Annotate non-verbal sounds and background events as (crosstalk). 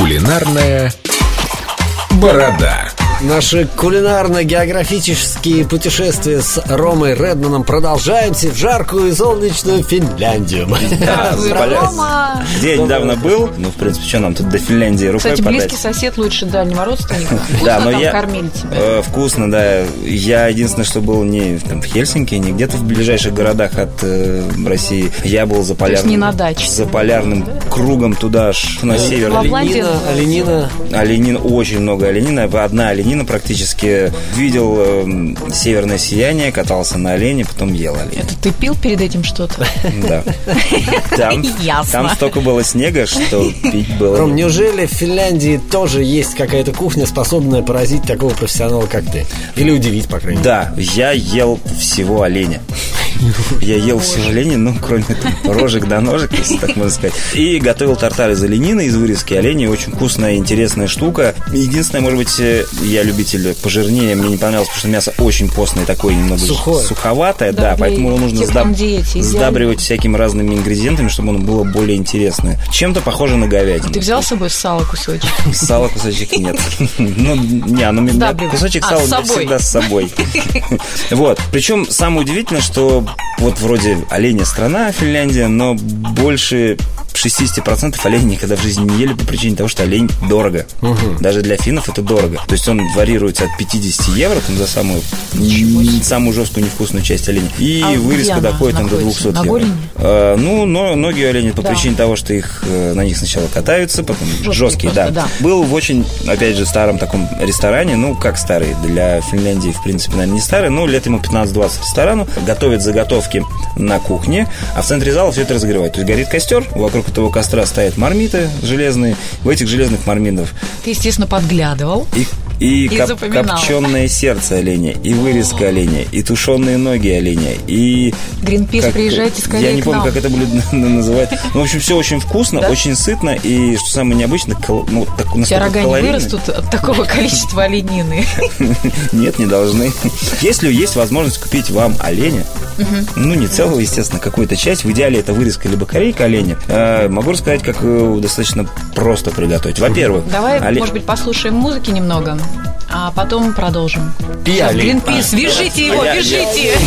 Кулинарная борода. Наши кулинарно-географические путешествия с Ромой Редманом продолжаемся в жаркую и солнечную Финляндию. Да. (laughs) Рома. Где я недавно был, ну, в принципе, что нам тут до Финляндии рукой Кстати, близкий подать? сосед лучше дальнего родственника. Вкусно Да, но там я... кормили тебя. э, вкусно, да. Я единственное, что был не там, в Хельсинки, не где-то в ближайших городах от э, России. Я был за полярным... не на даче. За полярным кругом туда аж на север. Во Лапландии Оленина, Оленина. Оленин, очень много оленина. Одна оленина практически. Видел э, северное сияние, катался на олене, потом ел оленя. Это ты пил перед этим что-то? Да. (laughs) Там, Ясно. там столько было снега, что пить было. Ром, неужели в Финляндии тоже есть какая-то кухня, способная поразить такого профессионала, как ты? Или удивить, по крайней мере? Да, я ел всего оленя. (laughs) Я ел всего оленя, ну, кроме там, рожек до ножек, если так можно сказать. И готовил тартар из оленины, из вырезки оленя. Очень вкусная и интересная штука. Единственное, может быть, э, я любитель пожирнее, мне не понравилось, потому что мясо очень постное, такое немного Сухое. суховатое, Да, да, поэтому его нужно сдаб- диете, сдабривать всякими разными ингредиентами, чтобы оно было более интересное. Чем-то похоже на говядину. Ты взял с собой сало кусочек? (laughs) Сала кусочек нет. (laughs) Ну, не, оно мне кусочек А, сала всегда с собой. Вот. Причем самое удивительное, что вот вроде оленя страна Финляндия, но больше 60% оленей никогда в жизни не ели по причине того, что олень дорого. Даже для финнов это дорого. То есть он варьируется от 50 евро там, за самую, самую жесткую невкусную часть оленя. И А вырезка она доходит там, до находится? 200 На евро. Э, ну, но ноги у оленей по Да. причине того, что их э, на них сначала катаются, потом Жесткие жесткие, просто, да. да. Был в очень, опять же, старом таком ресторане, ну, как старый, для Финляндии, в принципе, наверное, не старый, но лет ему 15-20 ресторану, готовят заготовки на кухне, а в центре зала все это разогревают. То есть горит костер, вокруг этого костра стоят мармиты железные, в этих железных мармитах Ты, естественно, подглядывал. и, и, И коп- копченое сердце оленя, и вырезка оленя, и тушеные ноги оленя, и... Гринпис, как- приезжайте скорее Я не помню, как это блюдо (laughs) называют. Ну, в общем, все очень вкусно, Да? очень сытно, и, что самое необычное, кал- ну, так, У тебя рога не калорийно. вырастут от такого (laughs) количества оленины. Нет, не должны. Если есть возможность купить вам оленя, ну, не целого, естественно, какую-то часть, в идеале это вырезка либо корейка оленя, э, могу рассказать, как э, достаточно просто приготовить. Во-первых, Давай, оле- может быть, послушаем музыки немного, а потом продолжим. И Сейчас, олень. Гринпис, вяжите его, вяжите!